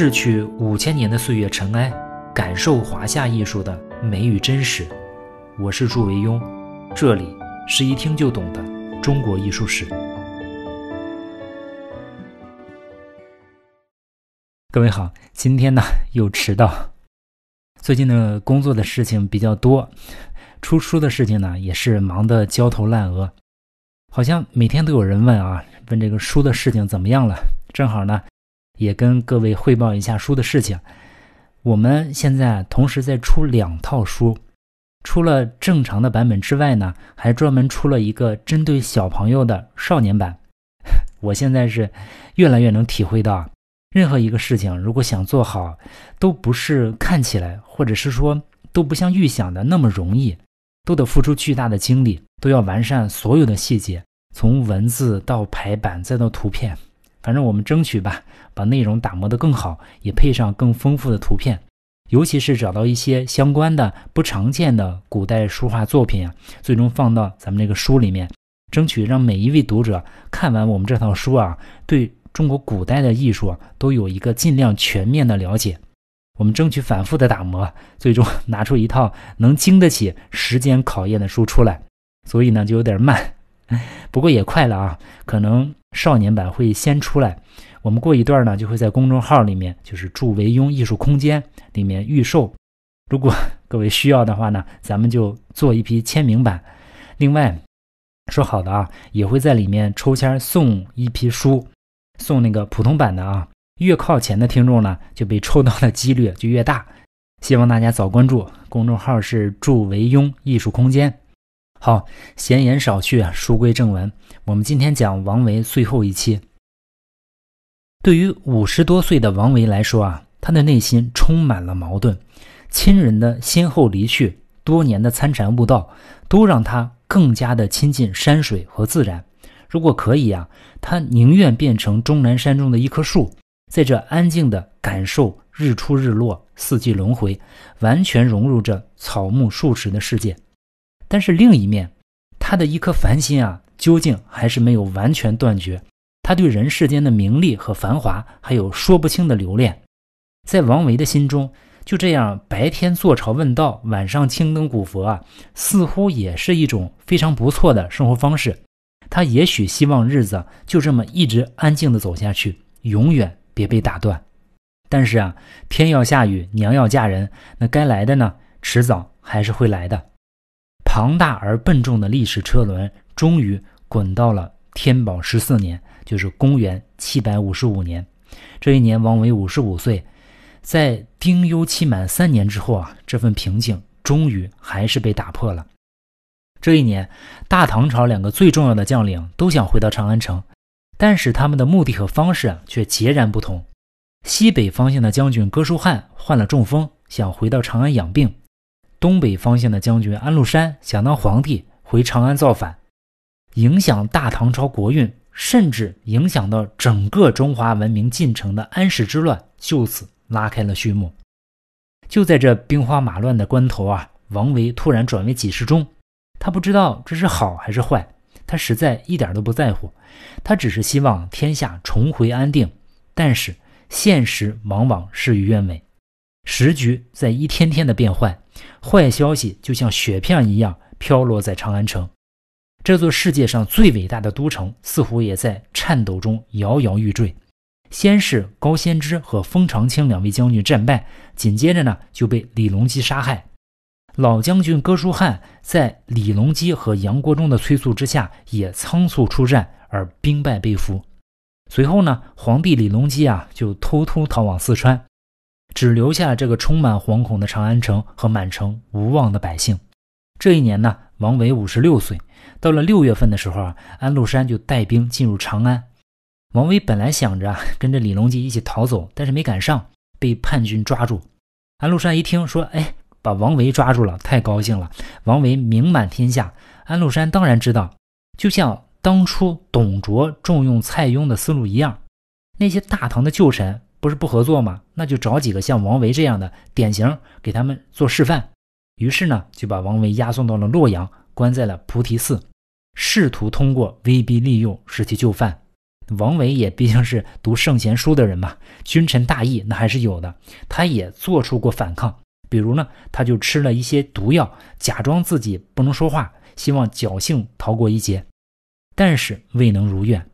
逝去五千年的岁月尘埃，感受华夏艺术的美与真实。我是祝维庸，这里是一听就懂的中国艺术史。各位好，今天呢又迟到。最近呢工作的事情比较多，出书的事情呢也是忙得焦头烂额。好像每天都有人问啊，问这个书的事情怎么样了？正好呢。也跟各位汇报一下书的事情。我们现在同时在出两套书，除了正常的版本之外呢，还专门出了一个针对小朋友的少年版。我现在是越来越能体会到，任何一个事情如果想做好，都不是看起来，或者是说都不像预想的那么容易，都得付出巨大的精力，都要完善所有的细节，从文字到排版再到图片。反正我们争取吧，把内容打磨得更好，也配上更丰富的图片，尤其是找到一些相关的不常见的古代书画作品啊，最终放到咱们这个书里面，争取让每一位读者看完我们这套书啊，对中国古代的艺术啊都有一个尽量全面的了解。我们争取反复的打磨，最终拿出一套能经得起时间考验的书出来。所以呢，就有点慢。不过也快了啊，可能少年版会先出来，我们过一段呢就会在公众号里面，就是祝维庸艺术空间里面预售。如果各位需要的话呢，咱们就做一批签名版。另外说好的啊，也会在里面抽签送一批书，送那个普通版的啊。越靠前的听众呢，就被抽到的几率就越大。希望大家早关注公众号，是祝维庸艺术空间。好，闲言少叙啊，书归正文。我们今天讲王维最后一期。对于五十多岁的王维来说啊，他的内心充满了矛盾。亲人的先后离去，多年的参禅悟道，都让他更加的亲近山水和自然。如果可以啊，他宁愿变成终南山中的一棵树，在这安静的感受日出日落、四季轮回，完全融入这草木树石的世界。但是另一面，他的一颗凡心啊，究竟还是没有完全断绝。他对人世间的名利和繁华，还有说不清的留恋，在王维的心中，就这样白天坐朝问道，晚上青灯古佛啊，似乎也是一种非常不错的生活方式。他也许希望日子就这么一直安静的走下去，永远别被打断。但是啊，天要下雨，娘要嫁人，那该来的呢，迟早还是会来的。庞大而笨重的历史车轮终于滚到了天宝十四年，就是公元七百五十五年。这一年，王维五十五岁，在丁忧期满三年之后啊，这份平静终于还是被打破了。这一年，大唐朝两个最重要的将领都想回到长安城，但是他们的目的和方式却截然不同。西北方向的将军哥舒翰患了中风，想回到长安养病。东北方向的将军安禄山想当皇帝，回长安造反，影响大唐朝国运，甚至影响到整个中华文明进程的安史之乱就此拉开了序幕。就在这兵荒马乱的关头啊，王维突然转为给事中，他不知道这是好还是坏，他实在一点都不在乎，他只是希望天下重回安定。但是现实往往事与愿违，时局在一天天的变换。坏消息就像雪片一样飘落在长安城，这座世界上最伟大的都城似乎也在颤抖中摇摇欲坠。先是高仙芝和封长清两位将军战败，紧接着呢就被李隆基杀害。老将军哥舒翰在李隆基和杨国忠的催促之下，也仓促出战而兵败被俘。随后呢，皇帝李隆基啊就偷偷逃往四川。只留下了这个充满惶恐的长安城和满城无望的百姓。这一年呢，王维五十六岁。到了六月份的时候啊，安禄山就带兵进入长安。王维本来想着跟着李隆基一起逃走，但是没赶上，被叛军抓住。安禄山一听说，哎，把王维抓住了，太高兴了。王维名满天下，安禄山当然知道，就像当初董卓重用蔡邕的思路一样，那些大唐的旧臣。不是不合作吗？那就找几个像王维这样的典型，给他们做示范。于是呢，就把王维押送到了洛阳，关在了菩提寺，试图通过威逼利诱使其就范。王维也毕竟是读圣贤书的人嘛，君臣大义那还是有的。他也做出过反抗，比如呢，他就吃了一些毒药，假装自己不能说话，希望侥幸逃过一劫，但是未能如愿。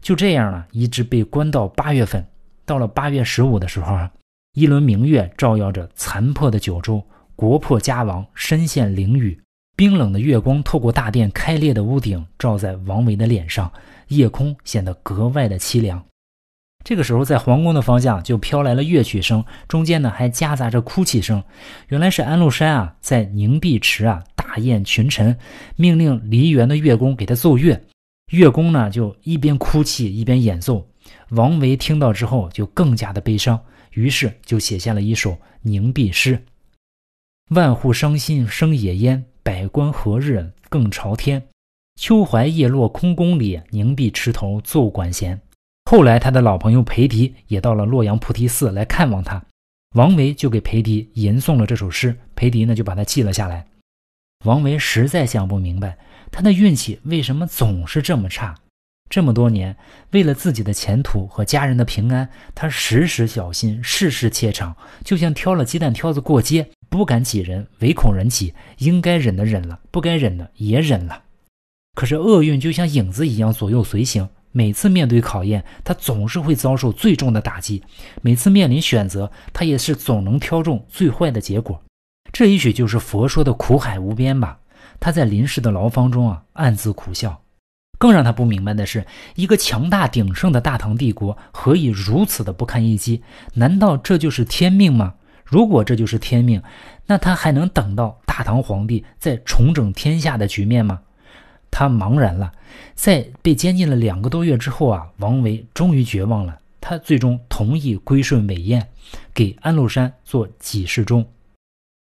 就这样呢，一直被关到八月份。到了八月十五的时候啊，一轮明月照耀着残破的九州，国破家亡，身陷囹圄。冰冷的月光透过大殿开裂的屋顶，照在王维的脸上，夜空显得格外的凄凉。这个时候，在皇宫的方向就飘来了乐曲声，中间呢还夹杂着哭泣声。原来是安禄山啊，在凝碧池啊大宴群臣，命令梨园的乐工给他奏乐。乐工呢就一边哭泣一边演奏。王维听到之后就更加的悲伤，于是就写下了一首凝碧诗：万户伤心生野烟。百官何日更朝天？秋槐叶落空宫里，凝碧池头奏管弦。后来，他的老朋友裴迪也到了洛阳菩提寺来看望他，王维就给裴迪吟诵了这首诗，裴迪呢就把它记了下来。王维实在想不明白，他的运气为什么总是这么差？这么多年，为了自己的前途和家人的平安，他时时小心，事事怯场，就像挑了鸡蛋挑子过街。不敢挤人，唯恐人挤。应该忍的忍了，不该忍的也忍了。可是厄运就像影子一样左右随行，每次面对考验，他总是会遭受最重的打击；每次面临选择，他也是总能挑中最坏的结果。这也许就是佛说的苦海无边吧。他在临时的牢房中啊，暗自苦笑。更让他不明白的是，一个强大鼎盛的大唐帝国，何以如此的不堪一击？难道这就是天命吗？如果这就是天命，那他还能等到大唐皇帝再重整天下的局面吗？他茫然了。在被监禁了两个多月之后啊，王维终于绝望了。他最终同意归顺韦燕，给安禄山做给事中。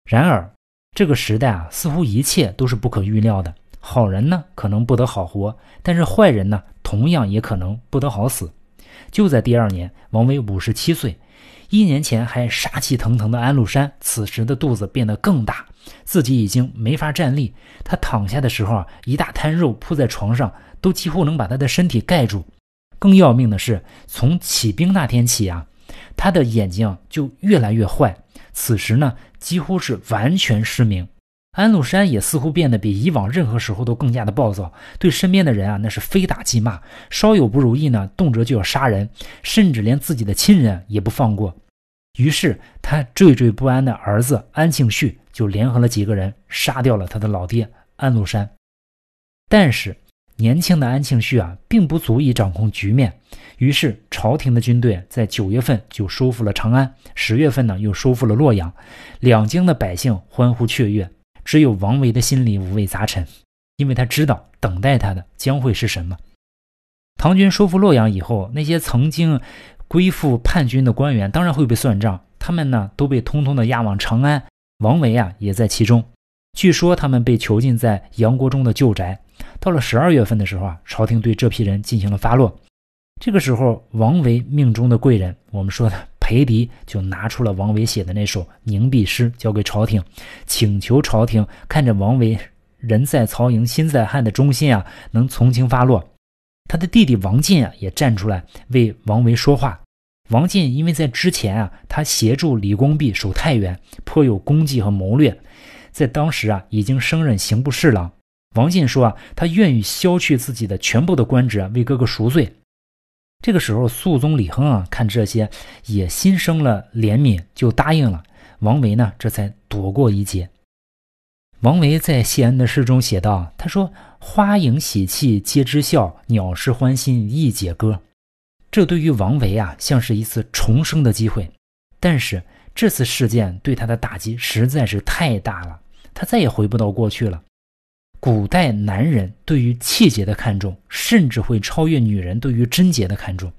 然而，这个时代啊，似乎一切都是不可预料的。好人呢，可能不得好活；但是坏人呢，同样也可能不得好死。就在第二年，王维五十七岁。一年前还杀气腾腾的安禄山，此时的肚子变得更大，自己已经没法站立。他躺下的时候啊，一大滩肉铺在床上，都几乎能把他的身体盖住。更要命的是，从起兵那天起啊，他的眼睛就越来越坏，此时呢，几乎是完全失明。安禄山也似乎变得比以往任何时候都更加的暴躁，对身边的人啊，那是非打即骂，稍有不如意呢，动辄就要杀人，甚至连自己的亲人也不放过。于是他惴惴不安的儿子安庆绪就联合了几个人，杀掉了他的老爹安禄山。但是年轻的安庆绪啊，并不足以掌控局面，于是朝廷的军队在九月份就收复了长安，十月份呢又收复了洛阳，两京的百姓欢呼雀跃。只有王维的心里五味杂陈，因为他知道等待他的将会是什么。唐军收复洛阳以后，那些曾经归附叛军的官员当然会被算账，他们呢都被通通的押往长安。王维啊也在其中。据说他们被囚禁在杨国忠的旧宅。到了十二月份的时候啊，朝廷对这批人进行了发落。这个时候，王维命中的贵人，我们说的。裴迪就拿出了王维写的那首凝碧诗，交给朝廷，请求朝廷看着王维人在曹营心在汉的忠心啊，能从轻发落。他的弟弟王进啊，也站出来为王维说话。王进因为在之前啊，他协助李公弼守太原，颇有功绩和谋略，在当时啊，已经升任刑部侍郎。王进说啊，他愿意削去自己的全部的官职，为哥哥赎罪。这个时候，肃宗李亨啊，看这些也心生了怜悯，就答应了。王维呢，这才躲过一劫。王维在谢恩的诗中写道：“他说，花影喜气皆知笑，鸟事欢心亦解歌。”这对于王维啊，像是一次重生的机会。但是这次事件对他的打击实在是太大了，他再也回不到过去了。古代男人对于气节的看重，甚至会超越女人对于贞洁的看重，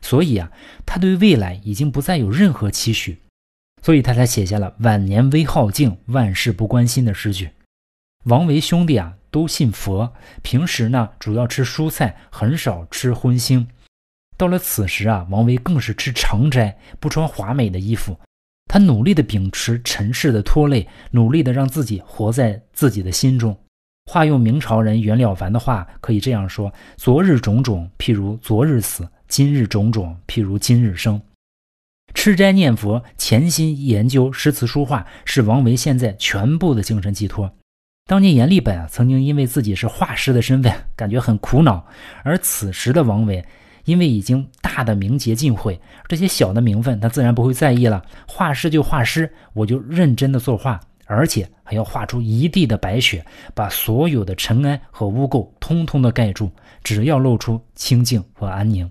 所以啊，他对未来已经不再有任何期许，所以他才写下了“晚年微好静，万事不关心”的诗句。王维兄弟啊，都信佛，平时呢主要吃蔬菜，很少吃荤腥。到了此时啊，王维更是吃长斋，不穿华美的衣服，他努力的秉持尘世的拖累，努力的让自己活在自己的心中。化用明朝人袁了凡的话，可以这样说：昨日种种，譬如昨日死；今日种种，譬如今日生。吃斋念佛，潜心研究诗词书画，是王维现在全部的精神寄托。当年阎立本啊，曾经因为自己是画师的身份，感觉很苦恼。而此时的王维，因为已经大的名节尽毁，这些小的名分他自然不会在意了。画师就画师，我就认真的作画，而且还要画出一地的白雪，把所有的尘埃和污垢通通的盖住，只要露出清净和安宁。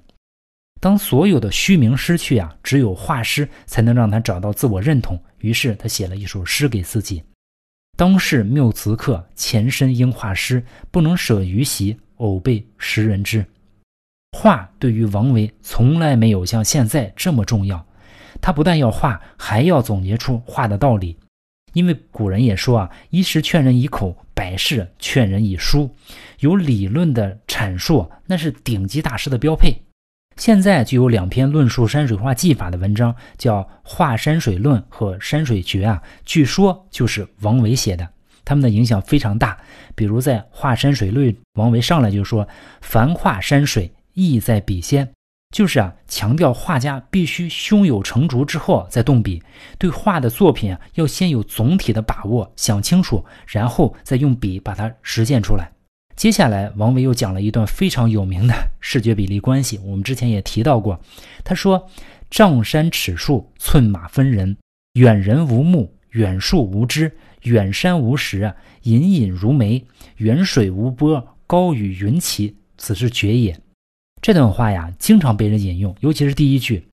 当所有的虚名失去啊，只有画师才能让他找到自我认同。于是他写了一首诗给自己。当世谬词客，前身应画师，不能舍鱼席，偶被识人知。画对于王维从来没有像现在这么重要。他不但要画，还要总结出画的道理。因为古人也说啊，一时劝人以口，百事劝人以书。有理论的阐述，那是顶级大师的标配。现在就有两篇论述山水画技法的文章，叫《画山水论》和《山水诀》啊，据说就是王维写的，他们的影响非常大。比如在《画山水论》，王维上来就说：“凡画山水，意在笔先。”就是啊，强调画家必须胸有成竹之后再动笔，对画的作品啊，要先有总体的把握，想清楚，然后再用笔把它实现出来。接下来，王维又讲了一段非常有名的视觉比例关系。我们之前也提到过，他说：“丈山尺树，寸马分人；远人无目，远树无枝；远山无石，隐隐如眉；远水无波，高与云齐。此是绝也。”这段话呀，经常被人引用，尤其是第一句，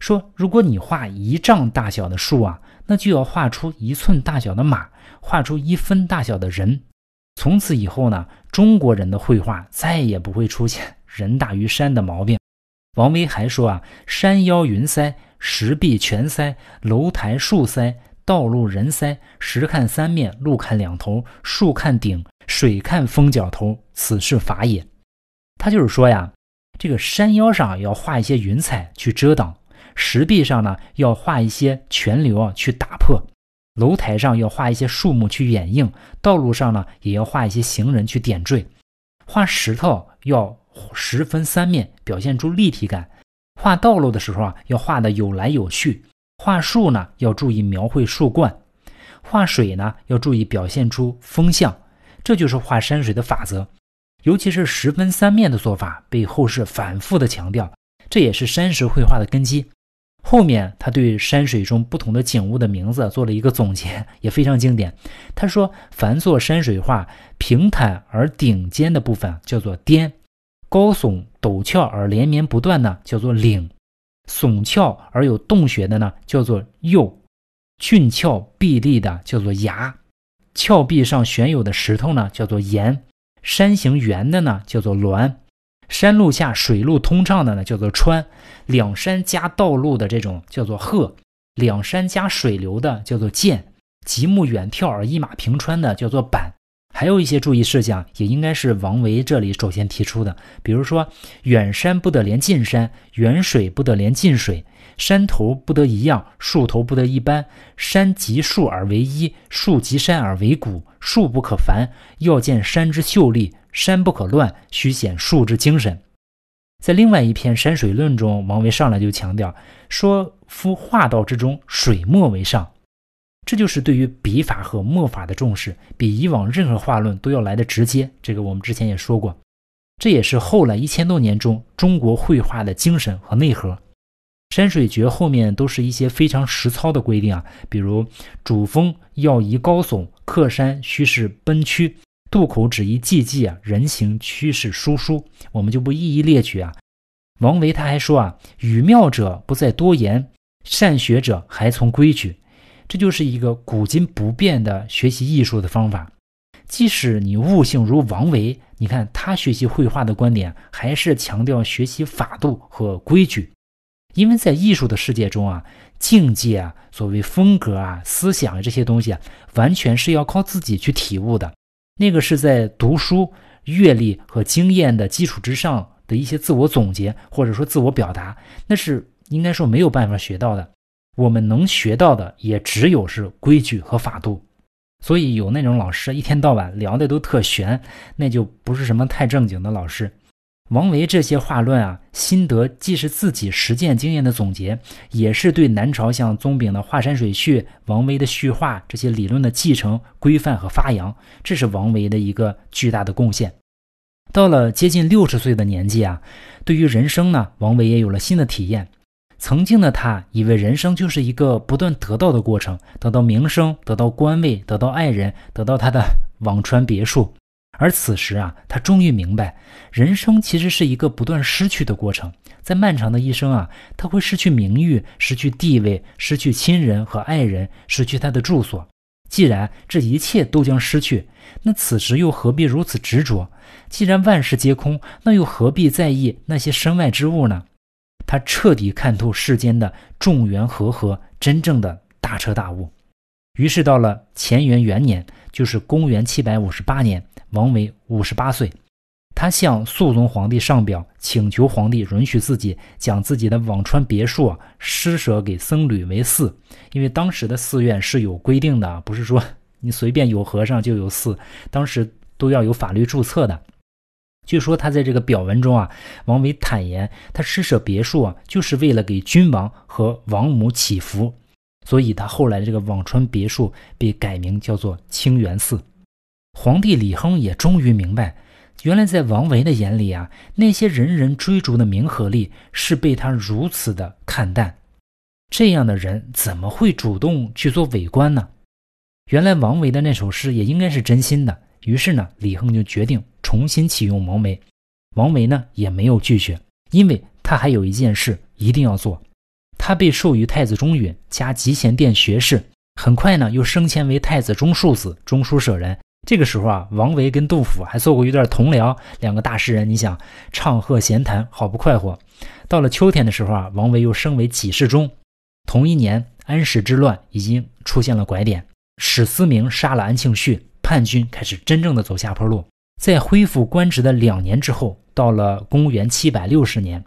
说：“如果你画一丈大小的树啊，那就要画出一寸大小的马，画出一分大小的人。”从此以后呢，中国人的绘画再也不会出现人大于山的毛病。王维还说啊：“山腰云塞，石壁泉塞，楼台树塞，道路人塞，石看三面，路看两头，树看顶，水看峰角头，此是法也。”他就是说呀，这个山腰上要画一些云彩去遮挡，石壁上呢要画一些泉流啊去打破。楼台上要画一些树木去掩映，道路上呢也要画一些行人去点缀。画石头要十分三面，表现出立体感。画道路的时候啊，要画的有来有序。画树呢，要注意描绘树冠。画水呢，要注意表现出风向。这就是画山水的法则。尤其是十分三面的做法，被后世反复的强调，这也是山石绘画的根基。后面他对山水中不同的景物的名字做了一个总结，也非常经典。他说：“凡做山水画，平坦而顶尖的部分叫做巅；高耸陡峭而连绵不断呢，叫做岭；耸峭而有洞穴的呢，叫做岫；峻峭壁立的叫做崖；峭壁上悬有的石头呢，叫做岩；山形圆的呢，叫做峦。”山路下水路通畅的呢，叫做川；两山加道路的这种叫做壑；两山加水流的叫做涧；极目远眺而一马平川的叫做板。还有一些注意事项，也应该是王维这里首先提出的，比如说远山不得连近山，远水不得连近水，山头不得一样，树头不得一般，山及树而为一，树及山而为谷，树不可繁，要见山之秀丽。山不可乱，须显树之精神。在另外一篇《山水论》中，王维上来就强调说：“夫画道之中，水墨为上。”这就是对于笔法和墨法的重视，比以往任何画论都要来的直接。这个我们之前也说过，这也是后来一千多年中中国绘画的精神和内核。《山水诀》后面都是一些非常实操的规定啊，比如主峰要宜高耸，客山须是奔曲。渡口只宜寂寂啊，人行趋势疏疏，我们就不一一列举啊。王维他还说啊，语妙者不在多言，善学者还从规矩。这就是一个古今不变的学习艺术的方法。即使你悟性如王维，你看他学习绘画的观点还是强调学习法度和规矩，因为在艺术的世界中啊，境界啊，所谓风格啊、思想这些东西啊，完全是要靠自己去体悟的。那个是在读书、阅历和经验的基础之上的一些自我总结，或者说自我表达，那是应该说没有办法学到的。我们能学到的也只有是规矩和法度。所以有那种老师一天到晚聊的都特玄，那就不是什么太正经的老师。王维这些话论啊，心得既是自己实践经验的总结，也是对南朝像宗炳的华山水序、王维的序话这些理论的继承、规范和发扬，这是王维的一个巨大的贡献。到了接近六十岁的年纪啊，对于人生呢，王维也有了新的体验。曾经的他以为人生就是一个不断得到的过程，得到名声，得到官位，得到爱人，得到他的辋川别墅。而此时啊，他终于明白，人生其实是一个不断失去的过程。在漫长的一生啊，他会失去名誉，失去地位，失去亲人和爱人，失去他的住所。既然这一切都将失去，那此时又何必如此执着？既然万事皆空，那又何必在意那些身外之物呢？他彻底看透世间的众缘和合，真正的大彻大悟。于是到了乾元元年，就是公元七百五十八年。王维五十八岁，他向肃宗皇帝上表，请求皇帝允许自己将自己的辋川别墅啊施舍给僧侣为寺，因为当时的寺院是有规定的，不是说你随便有和尚就有寺，当时都要有法律注册的。据说他在这个表文中啊，王维坦言，他施舍别墅啊，就是为了给君王和王母祈福，所以他后来这个辋川别墅被改名叫做清源寺。皇帝李亨也终于明白，原来在王维的眼里啊，那些人人追逐的名和利是被他如此的看淡。这样的人怎么会主动去做伪官呢？原来王维的那首诗也应该是真心的。于是呢，李亨就决定重新启用王维。王维呢也没有拒绝，因为他还有一件事一定要做。他被授予太子中允加集贤殿学士，很快呢又升迁为太子中庶子、中书舍人。这个时候啊，王维跟杜甫还做过一段同僚，两个大诗人，你想唱和闲谈，好不快活。到了秋天的时候啊，王维又升为给事中。同一年，安史之乱已经出现了拐点，史思明杀了安庆绪，叛军开始真正的走下坡路。在恢复官职的两年之后，到了公元七百六十年，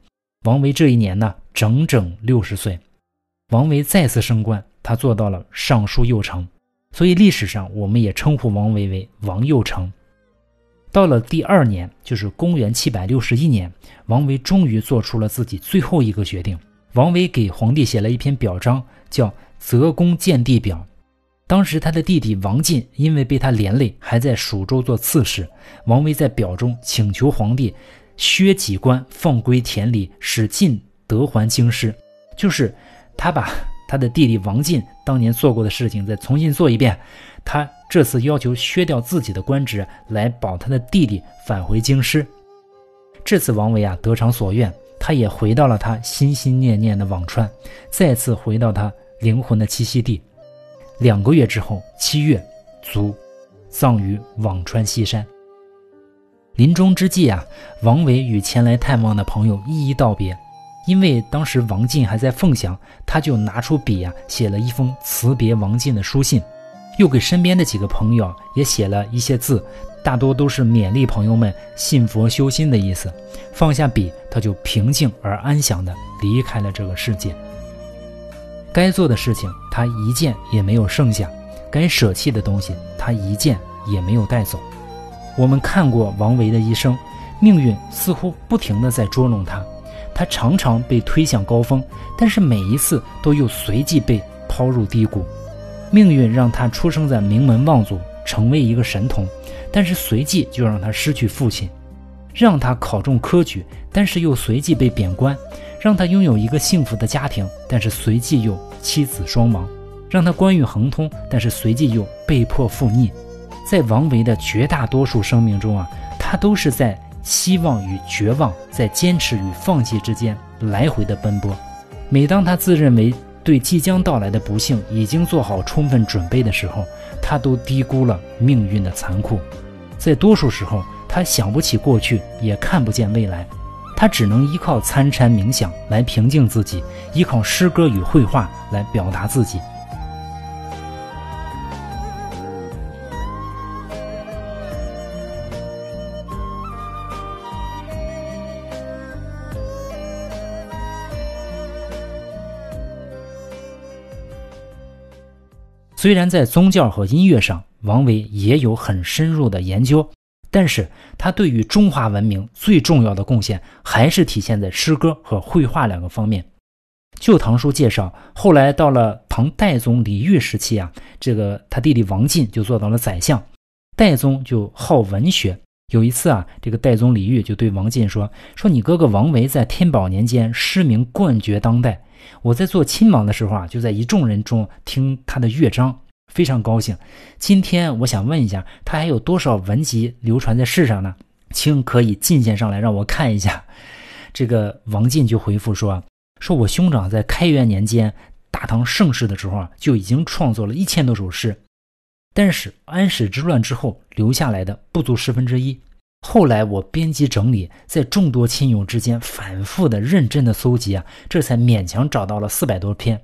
王维这一年呢，整整六十岁。王维再次升官，他做到了尚书右丞。所以历史上，我们也称呼王维为王右丞。到了第二年，就是公元七百六十一年，王维终于做出了自己最后一个决定。王维给皇帝写了一篇表彰，叫《择公见帝表》。当时他的弟弟王进因为被他连累，还在蜀州做刺史。王维在表中请求皇帝削己官，放归田里，使进得还京师。就是他把。他的弟弟王进当年做过的事情再重新做一遍，他这次要求削掉自己的官职来保他的弟弟返回京师。这次王维啊得偿所愿，他也回到了他心心念念的辋川，再次回到他灵魂的栖息地。两个月之后，七月，卒，葬于辋川西山。临终之际啊，王维与前来探望的朋友一一道别。因为当时王进还在凤翔，他就拿出笔啊，写了一封辞别王进的书信，又给身边的几个朋友也写了一些字，大多都是勉励朋友们信佛修心的意思。放下笔，他就平静而安详地离开了这个世界。该做的事情他一件也没有剩下，该舍弃的东西他一件也没有带走。我们看过王维的一生，命运似乎不停地在捉弄他。他常常被推向高峰，但是每一次都又随即被抛入低谷。命运让他出生在名门望族，成为一个神童，但是随即就让他失去父亲；让他考中科举，但是又随即被贬官；让他拥有一个幸福的家庭，但是随即又妻子双亡；让他官运亨通，但是随即又被迫负逆。在王维的绝大多数生命中啊，他都是在。希望与绝望在坚持与放弃之间来回的奔波。每当他自认为对即将到来的不幸已经做好充分准备的时候，他都低估了命运的残酷。在多数时候，他想不起过去，也看不见未来，他只能依靠参禅冥想来平静自己，依靠诗歌与绘画来表达自己。虽然在宗教和音乐上，王维也有很深入的研究，但是他对于中华文明最重要的贡献，还是体现在诗歌和绘画两个方面。《旧唐书》介绍，后来到了唐代宗李煜时期啊，这个他弟弟王进就做到了宰相。代宗就好文学，有一次啊，这个代宗李煜就对王进说：“说你哥哥王维在天宝年间诗名冠绝当代，我在做亲王的时候啊，就在一众人中听他的乐章，非常高兴。今天我想问一下，他还有多少文集流传在世上呢？请可以进献上来让我看一下。”这个王进就回复说。说我兄长在开元年间大唐盛世的时候啊，就已经创作了一千多首诗，但是安史之乱之后留下来的不足十分之一。后来我编辑整理，在众多亲友之间反复的、认真的搜集啊，这才勉强找到了四百多篇。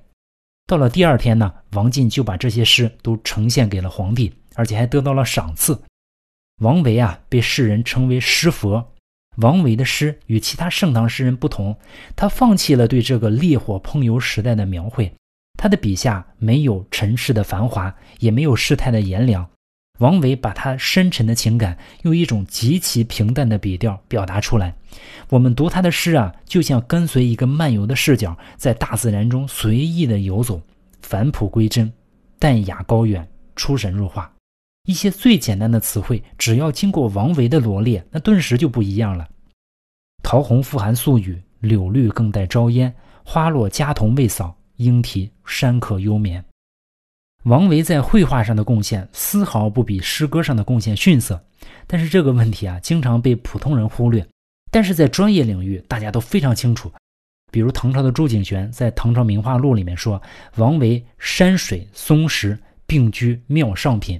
到了第二天呢，王进就把这些诗都呈现给了皇帝，而且还得到了赏赐。王维啊，被世人称为诗佛。王维的诗与其他盛唐诗人不同，他放弃了对这个烈火烹油时代的描绘，他的笔下没有尘世的繁华，也没有世态的炎凉。王维把他深沉的情感用一种极其平淡的笔调表达出来。我们读他的诗啊，就像跟随一个漫游的视角，在大自然中随意的游走，返璞归真，淡雅高远，出神入化。一些最简单的词汇，只要经过王维的罗列，那顿时就不一样了。桃红复含宿雨，柳绿更带朝烟。花落家童未扫，莺啼山客幽眠。王维在绘画上的贡献丝毫不比诗歌上的贡献逊色，但是这个问题啊，经常被普通人忽略。但是在专业领域，大家都非常清楚。比如唐朝的朱景玄在《唐朝名画录》里面说：“王维山水松石并居妙上品。”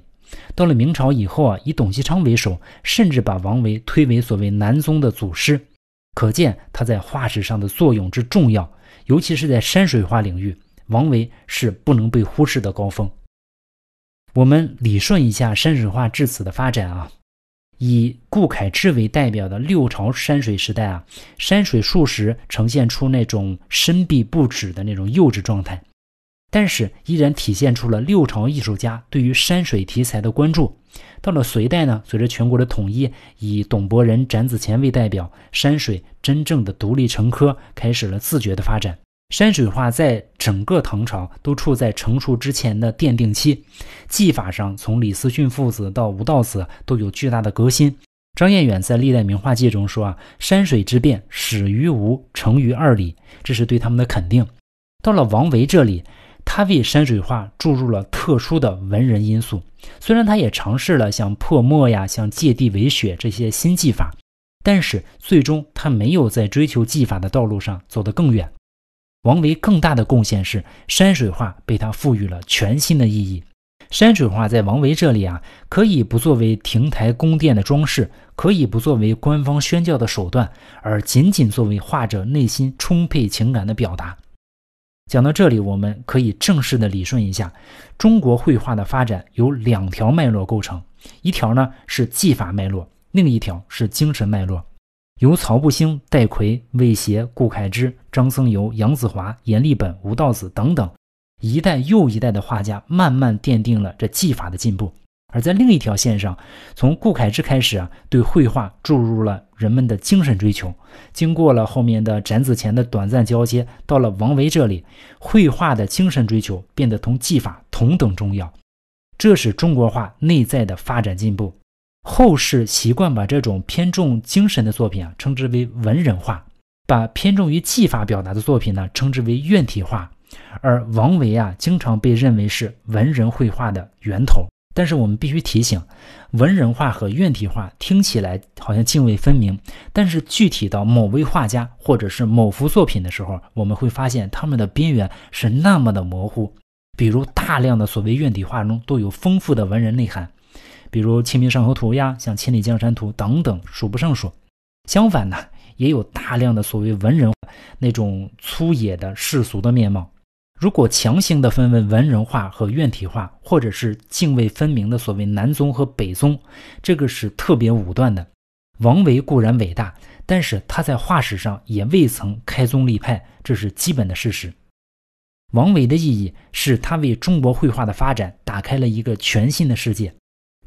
到了明朝以后啊，以董其昌为首，甚至把王维推为所谓南宗的祖师，可见他在画史上的作用之重要。尤其是在山水画领域，王维是不能被忽视的高峰。我们理顺一下山水画至此的发展啊，以顾恺之为代表的六朝山水时代啊，山水数十呈现出那种深闭不止的那种幼稚状态。但是依然体现出了六朝艺术家对于山水题材的关注。到了隋代呢，随着全国的统一，以董伯仁、展子虔为代表，山水真正的独立成科，开始了自觉的发展。山水画在整个唐朝都处在成熟之前的奠定期，技法上从李思训父子到吴道子都有巨大的革新。张彦远在《历代名画记》中说啊，山水之变始于吴，成于二李，这是对他们的肯定。到了王维这里。他为山水画注入了特殊的文人因素，虽然他也尝试了像破墨呀、像借地为雪这些新技法，但是最终他没有在追求技法的道路上走得更远。王维更大的贡献是山水画被他赋予了全新的意义。山水画在王维这里啊，可以不作为亭台宫殿的装饰，可以不作为官方宣教的手段，而仅仅作为画者内心充沛情感的表达。讲到这里，我们可以正式的理顺一下，中国绘画的发展由两条脉络构成，一条呢是技法脉络，另一条是精神脉络。由曹不兴、戴逵、魏协、顾恺之、张僧繇、杨子华、阎立本、吴道子等等，一代又一代的画家慢慢奠定了这技法的进步。而在另一条线上，从顾恺之开始啊，对绘画注入了人们的精神追求。经过了后面的展子虔的短暂交接，到了王维这里，绘画的精神追求变得同技法同等重要。这是中国画内在的发展进步。后世习惯把这种偏重精神的作品啊，称之为文人画；把偏重于技法表达的作品呢，称之为院体画。而王维啊，经常被认为是文人绘画的源头。但是我们必须提醒，文人画和院体画听起来好像泾渭分明，但是具体到某位画家或者是某幅作品的时候，我们会发现他们的边缘是那么的模糊。比如大量的所谓院体画中都有丰富的文人内涵，比如《清明上河图》呀、像《千里江山图》等等，数不胜数。相反呢，也有大量的所谓文人那种粗野的世俗的面貌。如果强行的分为文人画和院体画，或者是泾渭分明的所谓南宗和北宗，这个是特别武断的。王维固然伟大，但是他在画史上也未曾开宗立派，这是基本的事实。王维的意义是他为中国绘画的发展打开了一个全新的世界。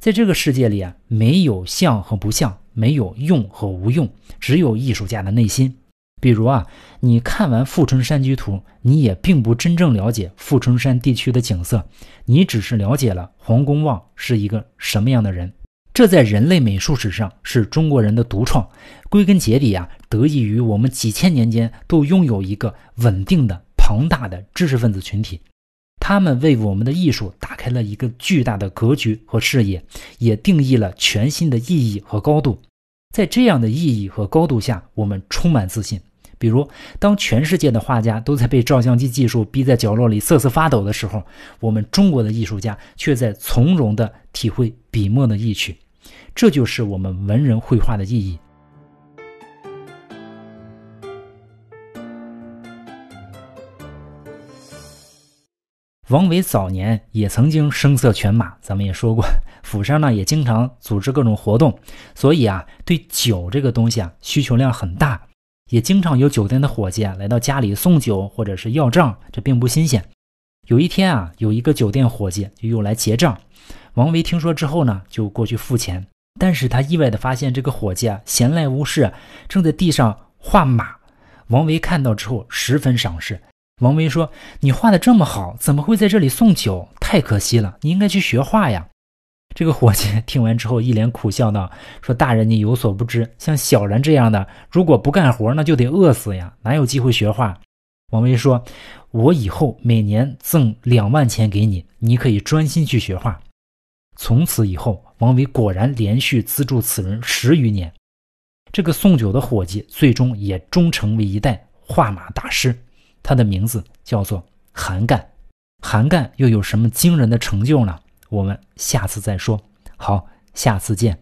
在这个世界里啊，没有像和不像，没有用和无用，只有艺术家的内心。比如啊，你看完《富春山居图》，你也并不真正了解富春山地区的景色，你只是了解了黄公望是一个什么样的人。这在人类美术史上是中国人的独创，归根结底啊，得益于我们几千年间都拥有一个稳定的、庞大的知识分子群体。他们为我们的艺术打开了一个巨大的格局和视野，也定义了全新的意义和高度。在这样的意义和高度下，我们充满自信。比如，当全世界的画家都在被照相机技术逼在角落里瑟瑟发抖的时候，我们中国的艺术家却在从容地体会笔墨的意趣。这就是我们文人绘画的意义。王维早年也曾经声色犬马，咱们也说过，府上呢也经常组织各种活动，所以啊，对酒这个东西啊需求量很大，也经常有酒店的伙计啊来到家里送酒或者是要账，这并不新鲜。有一天啊，有一个酒店伙计就又来结账，王维听说之后呢，就过去付钱，但是他意外的发现这个伙计啊闲来无事，正在地上画马。王维看到之后十分赏识。王维说：“你画的这么好，怎么会在这里送酒？太可惜了！你应该去学画呀。”这个伙计 听完之后一脸苦笑道：“说大人你有所不知，像小人这样的，如果不干活，那就得饿死呀，哪有机会学画？”王维说：“我以后每年赠两万钱给你，你可以专心去学画。”从此以后，王维果然连续资助此人十余年。这个送酒的伙计最终也终成为一代画马大师。他的名字叫做韩干，韩干又有什么惊人的成就呢？我们下次再说。好，下次见。